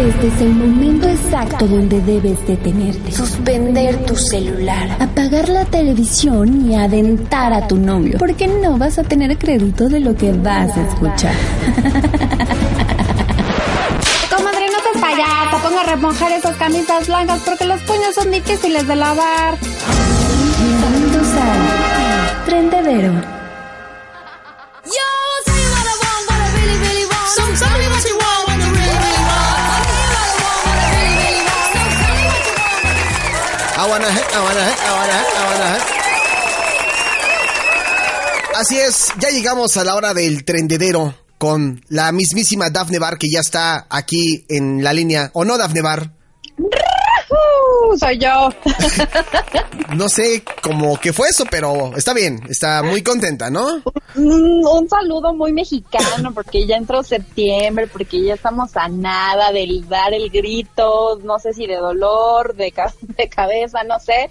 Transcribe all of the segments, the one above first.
Este es el momento exacto donde debes detenerte. Suspender tu celular. Apagar la televisión y adentar a tu novio. Porque no vas a tener crédito de lo que vas a escuchar. Comadre, no te payasa, ponga a remojar esas camisas blancas porque los puños son difíciles de lavar. Bienvenidos a Trendedero. Así es, ya llegamos a la hora del trendedero con la mismísima Dafne Bar que ya está aquí en la línea. ¿O no, Dafne Bar? Uh, soy yo. No sé cómo que fue eso, pero está bien, está muy contenta, ¿no? Un saludo muy mexicano porque ya entró septiembre, porque ya estamos a nada del dar el grito, no sé si de dolor, de, ca- de cabeza, no sé,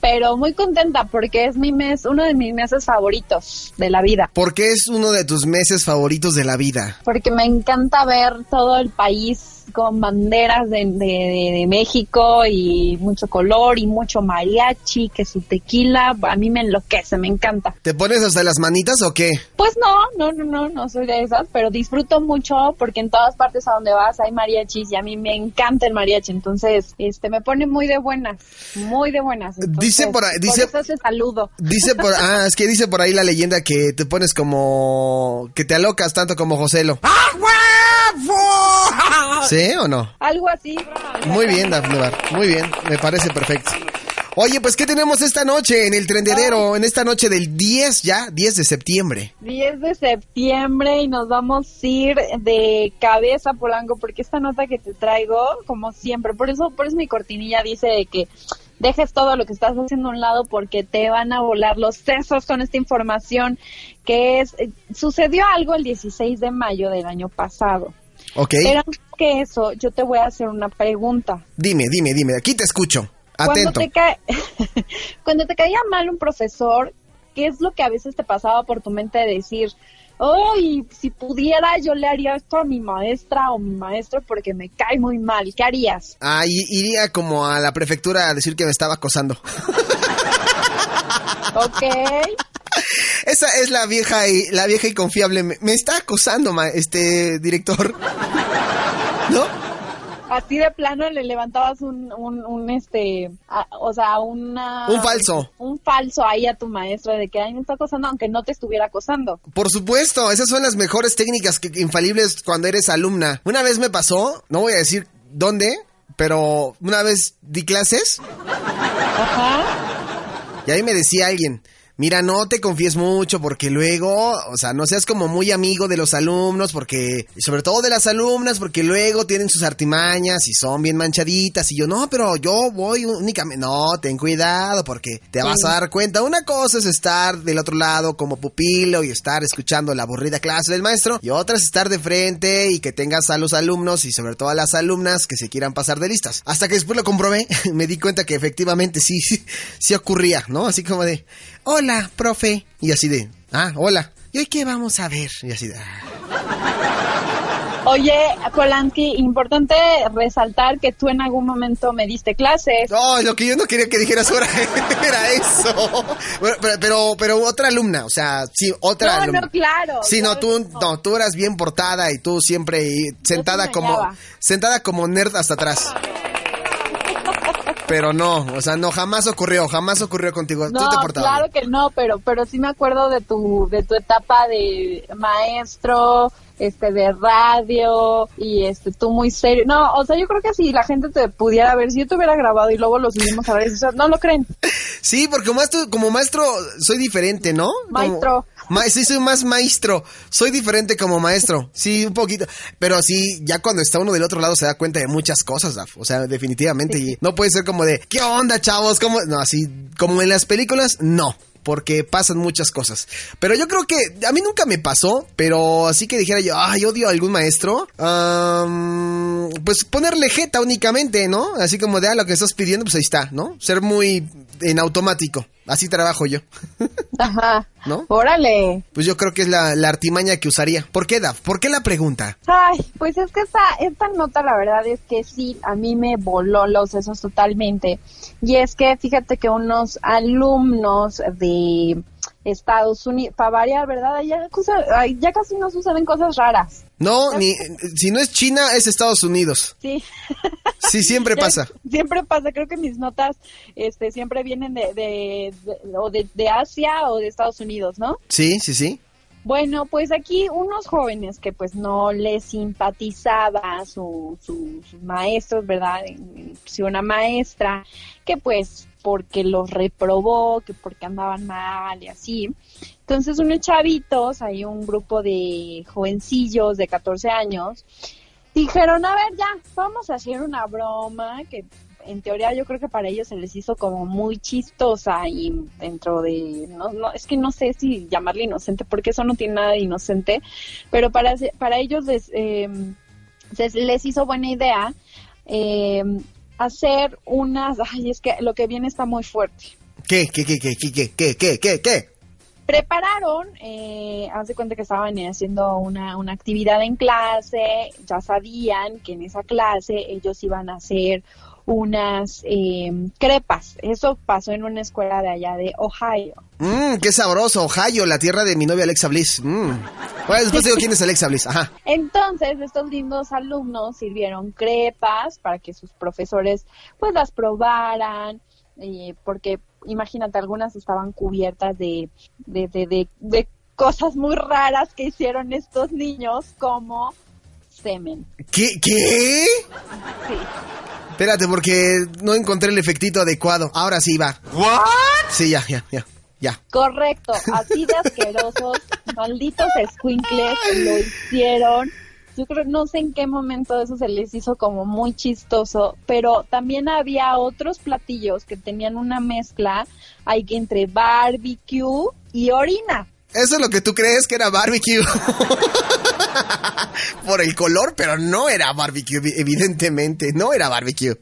pero muy contenta porque es mi mes, uno de mis meses favoritos de la vida. Porque es uno de tus meses favoritos de la vida. porque me encanta ver todo el país con banderas de, de- de- de México y mucho color y mucho mariachi, que su tequila, a mí me enloquece, me encanta. ¿Te pones hasta las manitas o qué? Pues no, no, no, no, no soy de esas, pero disfruto mucho porque en todas partes a donde vas hay mariachis y a mí me encanta el mariachi, entonces este me pone muy de buenas, muy de buenas. Entonces, Dice por ahí- dice- eso ese saludo. Dice por, ah, es que dice por ahí la leyenda que te pones como, que te alocas tanto como Joselo. ¿Sí o no? Algo así. Muy bien, Dafne Bar, muy bien, me parece perfecto. Oye, pues, ¿qué tenemos esta noche en el trendedero? En esta noche del 10 ya, 10 de septiembre. 10 de septiembre y nos vamos a ir de cabeza Polanco porque esta nota que te traigo como siempre por eso por eso mi cortinilla dice de que dejes todo lo que estás haciendo a un lado porque te van a volar los sesos con esta información que es eh, sucedió algo el 16 de mayo del año pasado ¿Ok? pero antes que eso yo te voy a hacer una pregunta Dime, dime, dime, aquí te escucho. cuando Atento. te, cae, cuando te caía mal un profesor, ¿qué es lo que a veces te pasaba por tu mente de decir, ay, si pudiera yo le haría esto a mi maestra o mi maestro porque me cae muy mal? ¿Qué harías? Ah, iría como a la prefectura a decir que me estaba acosando. ¿Ok? Esa es la vieja y la vieja y confiable. Me, me está acosando, ma- este director. ¿No? Así de plano le levantabas un, un, un, este, a- o sea, una... Un falso. Un falso ahí a tu maestra de que, ay, me está acosando, aunque no te estuviera acosando. Por supuesto, esas son las mejores técnicas que, infalibles cuando eres alumna. Una vez me pasó, no voy a decir dónde, pero una vez di clases Ajá. y ahí me decía alguien, mira, no te confíes mucho porque luego, o sea, no seas como muy amigo de los alumnos porque, y sobre todo de las alumnas, porque luego tienen sus artimañas y son bien manchaditas. Y yo, no, pero yo voy únicamente, no, ten cuidado porque te vas a dar cuenta. Una cosa es estar del otro lado como pupilo y estar escuchando la aburrida clase del maestro y otra es estar de frente y que tengas a los alumnos y sobre todo a las alumnas que se quieran pasar de listas. Hasta que después lo comprobé, me di cuenta que efectivamente sí, sí, sí ocurría, ¿no? Así como de, hola, profe. Y así de, ah, hola. ¿Y hoy qué vamos a ver? Y así de, ah. Oye, Polanski, importante resaltar que tú en algún momento me diste clases. No, lo que yo no quería que dijeras ahora era eso. Pero, pero, pero otra alumna, o sea, sí, otra No, alumna. no, claro. Sí, no, tú, que no. no, tú eras bien portada y tú siempre y- sentada como, sentada como nerd hasta atrás. Pero no, o sea, no, jamás ocurrió, jamás ocurrió contigo. tú No, te portabas. claro que no, pero pero sí me acuerdo de tu de tu etapa de maestro, este de radio y este tú muy serio. No, o sea, yo creo que si la gente te pudiera ver, si yo te hubiera grabado y luego lo subimos a ver, o sea, no lo creen. Sí, porque maestro, como maestro soy diferente, ¿no? Como- Maestro. Ma- sí, soy más maestro. Soy diferente como maestro. Sí, un poquito. Pero sí, ya cuando está uno del otro lado se da cuenta de muchas cosas, Daf. O sea, definitivamente. Y no puede ser como de, ¿qué onda, chavos? ¿Cómo? No, así como en las películas, no. Porque pasan muchas cosas. Pero yo creo que a mí nunca me pasó. Pero así que dijera yo, ay, odio a algún maestro. pues ponerle jeta únicamente, ¿no? Así como de, ah, lo que estás pidiendo, pues ahí está, ¿no? Ser muy en automático. Así trabajo yo. Ajá. ¿No? Órale. Pues yo creo que es la, la artimaña que usaría. ¿Por qué, Daf? ¿Por qué la pregunta? Ay, pues es que esta, esta nota la verdad es que sí, a mí me voló los sesos totalmente. Y es que fíjate que unos alumnos de Estados Unidos, para variar, ¿verdad? Ya, cosa- ya casi no suceden cosas raras. No, ni si no es China, es Estados Unidos. Sí. Sí, siempre pasa. Siempre pasa, creo que mis notas este, siempre vienen de, de, de- o de, de Asia o de Estados Unidos, ¿no? Sí, sí, sí. Bueno, pues aquí unos jóvenes que pues no les simpatizaba su, su- sus maestros, ¿verdad? Si una maestra que pues porque los reprobó, que porque andaban mal y así. Entonces unos chavitos, hay un grupo de jovencillos de 14 años, dijeron, a ver, ya, vamos a hacer una broma que en teoría yo creo que para ellos se les hizo como muy chistosa y dentro de, no, no, es que no sé si llamarle inocente porque eso no tiene nada de inocente, pero para, para ellos les, eh, se les hizo buena idea eh, hacer unas, ay, es que lo que viene está muy fuerte. ¿Qué, qué, qué, qué, qué, qué, qué, qué, qué? Prepararon, eh, haz de cuenta que estaban haciendo una, una actividad en clase, ya sabían que en esa clase ellos iban a hacer unas eh, crepas. Eso pasó en una escuela de allá de Ohio. Mmm, qué sabroso, Ohio, la tierra de mi novia Alexa Bliss. Mmm. Bueno, después digo quién es Alexa Bliss. Ajá. Entonces, estos lindos alumnos sirvieron crepas para que sus profesores pues las probaran, eh, porque imagínate, algunas estaban cubiertas de, de, de, de, de cosas muy raras que hicieron estos niños, como semen. ¿Qué? ¿Qué? Sí. Espérate, porque no encontré el efectito adecuado. Ahora sí va. ¿What? Sí, ya, ya, ya. Ya. Correcto, así de asquerosos, malditos squinkles lo hicieron. Yo creo, no sé en qué momento eso se les hizo como muy chistoso, pero también había otros platillos que tenían una mezcla hay que entre barbecue y orina. Eso es lo que tú crees que era barbecue. Por el color, pero no era barbecue, evi- evidentemente. No era barbecue.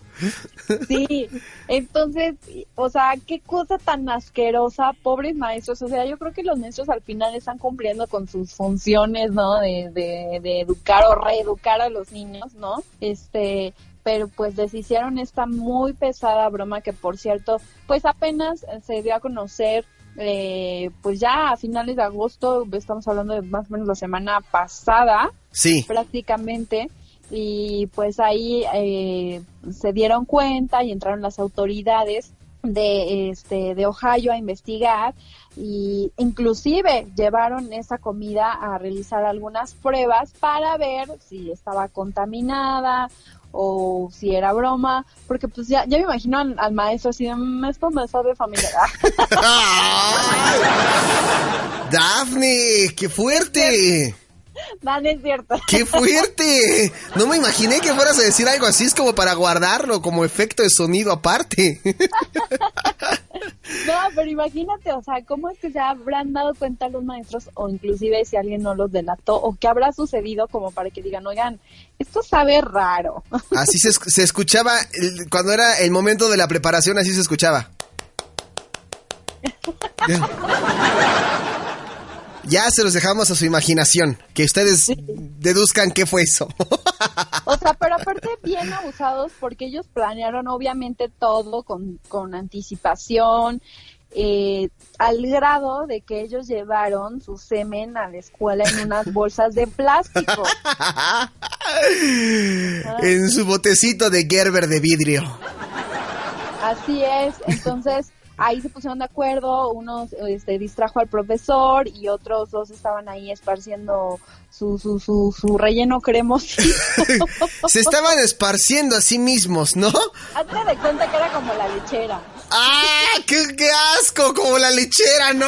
Sí, entonces, o sea, qué cosa tan asquerosa, pobres maestros. O sea, yo creo que los maestros al final están cumpliendo con sus funciones, ¿no? De, de, de educar o reeducar a los niños, ¿no? Este, pero pues les hicieron esta muy pesada broma que, por cierto, pues apenas se dio a conocer. Eh, pues ya a finales de agosto, estamos hablando de más o menos la semana pasada, Sí. prácticamente y pues ahí eh, se dieron cuenta y entraron las autoridades de este de Ohio a investigar y inclusive llevaron esa comida a realizar algunas pruebas para ver si estaba contaminada o si era broma, porque pues ya, ya me imagino al, al maestro así "Mm, esto me sabe familiar. Daphne, qué fuerte. No es cierto. ¡Qué fuerte! No me imaginé que fueras a decir algo así, es como para guardarlo, como efecto de sonido aparte. No, pero imagínate, o sea, ¿cómo es que se habrán dado cuenta los maestros o inclusive si alguien no los delató o qué habrá sucedido como para que digan, oigan, esto sabe raro? Así se, se escuchaba, cuando era el momento de la preparación, así se escuchaba. Ya. Se los dejamos a su imaginación, que ustedes deduzcan qué fue eso. O sea, pero aparte bien abusados porque ellos planearon obviamente todo con, con anticipación, eh, al grado de que ellos llevaron su semen a la escuela en unas bolsas de plástico. en su botecito de Gerber de vidrio. Así es, entonces ahí se pusieron de acuerdo, uno este, distrajo al profesor y otros dos estaban ahí esparciendo su, su, su, su relleno cremosito. Se estaban esparciendo a sí mismos, ¿no? Hazte de cuenta que era como la lechera. ¡Ah! ¡Qué, qué asco! Como la lechera, no.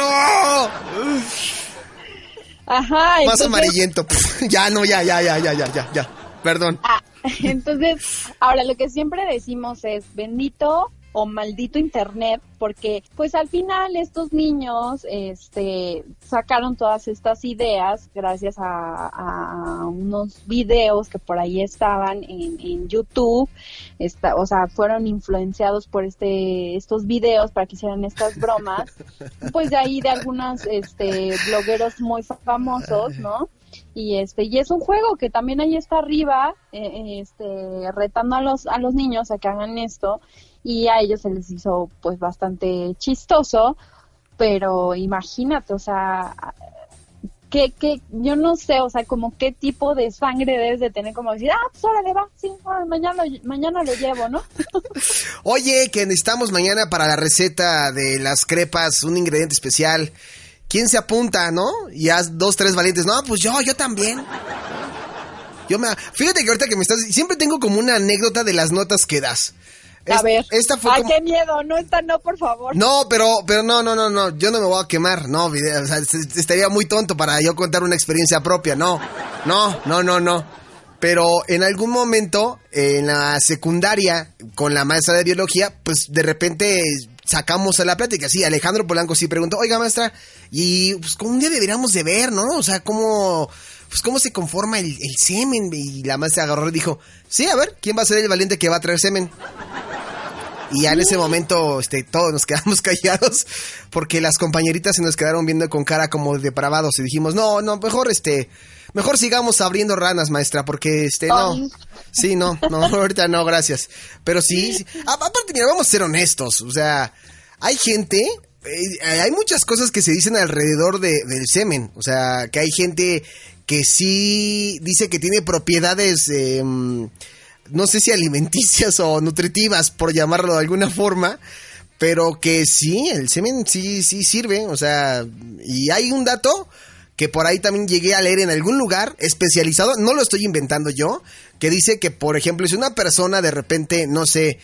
Ajá. Más entonces- amarillento. ya, no, ya, ya, ya, ya, ya, ya, ya. Perdón. Ah, entonces, ahora lo que siempre decimos es bendito o maldito internet porque pues al final estos niños este sacaron todas estas ideas gracias a, a unos videos que por ahí estaban en, en YouTube. Esta, o sea fueron influenciados por este estos videos para que hicieran estas bromas. Pues de ahí de algunos este blogueros muy famosos no y este y es un juego que también ahí está arriba eh, este retando a los a los niños a que hagan esto y a ellos se les hizo pues bastante chistoso pero imagínate o sea que, que yo no sé, o sea, como qué tipo de sangre debes de tener, como decir, ah, pues órale, va, sí, mañana, mañana lo llevo, ¿no? Oye, que necesitamos mañana para la receta de las crepas un ingrediente especial. ¿Quién se apunta, no? Y haz dos, tres valientes. No, pues yo, yo también. Yo me... Fíjate que ahorita que me estás... Siempre tengo como una anécdota de las notas que das. a ver. Esta fue Ay, como... qué miedo, no, esta no, por favor. No, pero, pero no, no, no, no, yo no me voy a quemar, no, video, o sea, es- estaría muy tonto para yo contar una experiencia propia, no, no, no, no, no. Pero en algún momento, en la secundaria, con la maestra de biología, pues de repente sacamos a la plática, sí, Alejandro Polanco sí preguntó, oiga maestra, y pues como un día deberíamos de ver, ¿no? O sea, cómo, pues cómo se conforma el, el semen, y la maestra agarró y dijo, sí, a ver, ¿quién va a ser el valiente que va a traer semen? Y ya en ese momento, este, todos nos quedamos callados porque las compañeritas se nos quedaron viendo con cara como depravados y dijimos, no, no, mejor este, mejor sigamos abriendo ranas, maestra, porque este, no. Sí, no, no, ahorita no, gracias. Pero sí, sí. Aparte, mira, vamos a ser honestos, o sea, hay gente, eh, hay muchas cosas que se dicen alrededor de, del semen, o sea, que hay gente que sí dice que tiene propiedades, em, no sé si alimenticias o nutritivas, por llamarlo de alguna forma, pero que sí, el semen sí, sí sirve, o sea, y hay un dato que por ahí también llegué a leer en algún lugar especializado, no lo estoy inventando yo, que dice que, por ejemplo, si una persona de repente, no sé,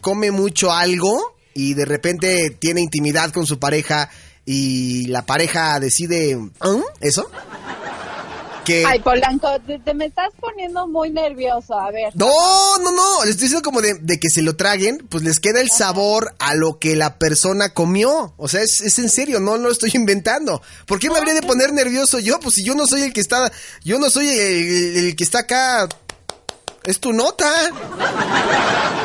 come mucho algo y de repente tiene intimidad con su pareja y la pareja decide, ¿Mm? ¿eso? Que... Ay, Polanco, te, te me estás poniendo muy nervioso, a ver. No, no, no. Les estoy diciendo como de, de que se lo traguen, pues les queda el sabor a lo que la persona comió. O sea, es, es en serio, no lo estoy inventando. ¿Por qué me habría de poner nervioso yo? Pues si yo no soy el que está, yo no soy el, el- el que está acá. Es tu nota.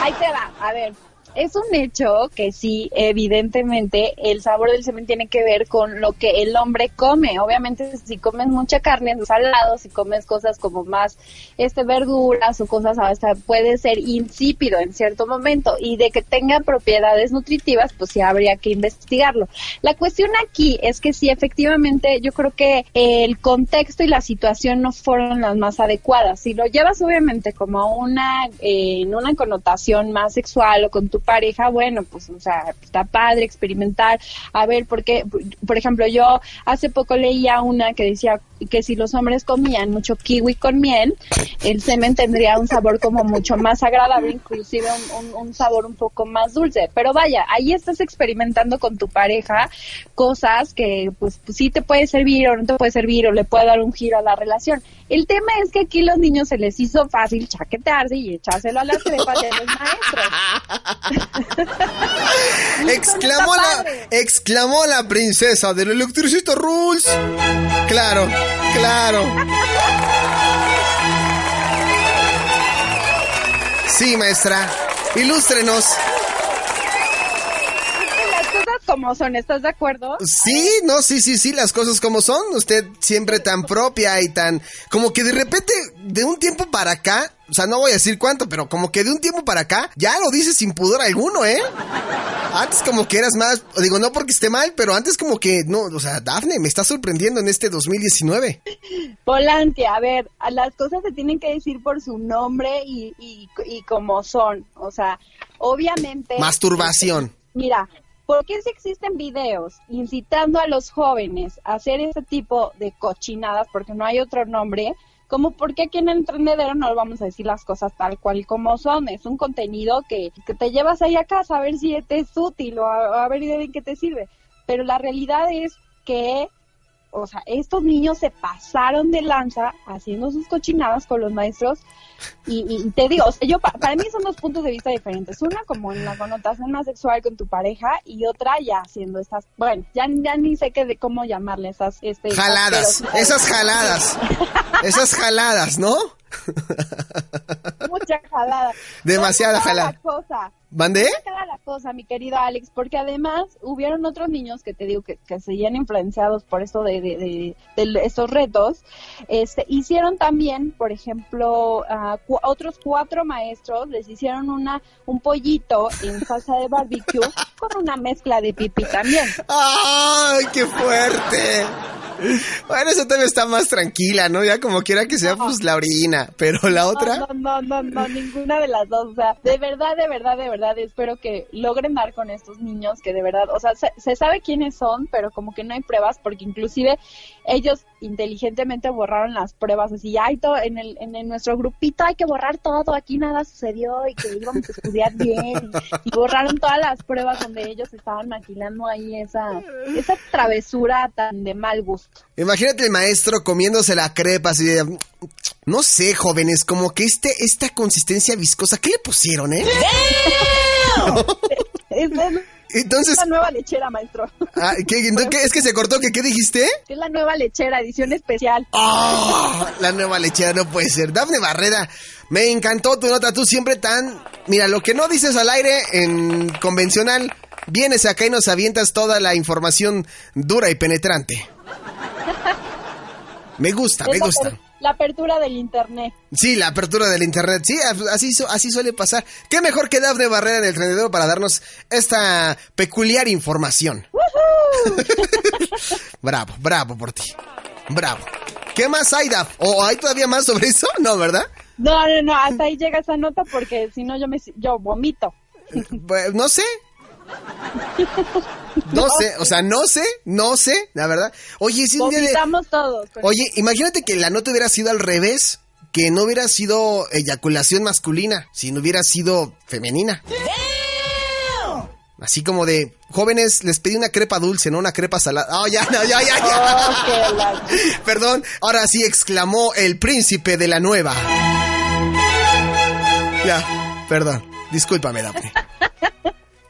Ahí te va, a ver. Es un hecho que sí, evidentemente, el sabor del semen tiene que ver con lo que el hombre come. Obviamente, si comes mucha carne, salado, si comes cosas como más este verduras o cosas hasta puede ser insípido en cierto momento y de que tenga propiedades nutritivas, pues sí habría que investigarlo. La cuestión aquí es que sí, efectivamente, yo creo que el contexto y la situación no fueron las más adecuadas. Si lo llevas obviamente como una eh, en una connotación más sexual o con tu pareja, bueno, pues o sea, está padre experimentar, a ver, porque por ejemplo, yo hace poco leía una que decía que si los hombres comían mucho kiwi con miel, el semen tendría un sabor como mucho más agradable, inclusive un, sabor un poco más dulce. Pero vaya, ahí estás experimentando con tu pareja cosas que pues, pues, sí te puede servir o no te puede servir o le puede dar un giro a la relación. El tema es que aquí los niños se les hizo fácil chaquetearse y echárselo a las trepas de los maestros. Exclamó la, exclamó la princesa del Electricista Rules. Claro, claro. Sí, maestra. Ilústrenos. Como son, ¿estás de acuerdo? Sí, no, sí, sí, sí, las cosas como son. Usted siempre tan propia y tan... Como que de repente, de un tiempo para acá, o sea, no voy a decir cuánto, pero como que de un tiempo para acá, ya lo dices sin pudor alguno, ¿eh? Antes como que eras más, digo, no porque esté mal, pero antes como que, no, o sea, Dafne, me está sorprendiendo en este 2019. Volante, a ver, las cosas se tienen que decir por su nombre y, y, y como son. O sea, obviamente... Masturbación. Mira, ¿por qué si existen videos incitando a los jóvenes a hacer ese tipo de cochinadas, porque no hay otro nombre? Como porque aquí en el emprendedero no vamos a decir las cosas tal cual como son. Es un contenido que, que te llevas ahí a casa a ver si te es útil o a, a ver de qué te sirve. Pero la realidad es que o sea, estos niños se pasaron de lanza haciendo sus cochinadas con los maestros y, y te digo, o sea, yo pa- para mí son dos puntos de vista diferentes. Una como en la connotación más sexual con tu pareja y otra ya haciendo estas, bueno, ya, ya ni sé qué de cómo llamarle esas este, Jaladas, esas jaladas. Esas jaladas, ¿no? mucha jalada. Demasiada jalada. cosa. ¿Mandé? Cada la cosa, mi querido Alex, porque además hubieron otros niños que te digo que, que seguían influenciados por esto de, de, de- de estos retos. Este, hicieron también, por ejemplo, a cu- otros cuatro maestros les hicieron una un pollito en salsa de barbecue con una mezcla de pipí también. ¡Ay, qué fuerte! Bueno, eso también está más tranquila, ¿no? Ya como quiera que sea, pues la orina. Pero la otra... No, no, no, no, no, ninguna de las dos. O sea, de verdad, de verdad, de verdad, espero que logren dar con estos niños que de verdad, o sea, se, se sabe quiénes son, pero como que no hay pruebas porque inclusive ellos inteligentemente borraron las pruebas así, ay, todo, en, el, en, nuestro grupito hay que borrar todo, aquí nada sucedió y que íbamos a estudiar bien y, y borraron todas las pruebas donde ellos estaban maquilando ahí esa, esa travesura tan de mal gusto. Imagínate el maestro comiéndose la crepa así de... No sé, jóvenes, como que este, esta consistencia viscosa, ¿qué le pusieron, eh? Es, es Entonces, la nueva lechera, maestro. ah, ¿qué, entonces, ¿qué? es que se cortó, ¿qué, qué dijiste? Es la nueva lechera, edición especial. ¡Oh! La nueva lechera no puede ser. Dafne Barrera, me encantó tu nota. Tú siempre tan. Mira, lo que no dices al aire en convencional, vienes acá y nos avientas toda la información dura y penetrante. Me gusta, me la gusta. La apertura del internet. Sí, la apertura del internet. Sí, así, así suele pasar. ¿Qué mejor que Dafne Barrera en el trendedero para darnos esta peculiar información? bravo, bravo por ti. Bravo. ¿Qué más hay, Daf? ¿O hay todavía más sobre eso? No, ¿verdad? No, no, no, hasta ahí llega esa nota porque si no yo me yo vomito. Pues, no sé. No sé, o sea, no sé, no sé, la verdad. Oye, si un día de... Vomitamos todos. pero- Oye, imagínate que la nota hubiera sido al revés, que no hubiera sido eyaculación masculina, sino hubiera sido femenina. Así como de, jóvenes, les pedí una crepa dulce, no una crepa salada. Oh, ya, no, ya, ya, ya. Oh, Perdón, ahora sí exclamó el príncipe de la nueva. Ya, perdón, discúlpame, Daphne.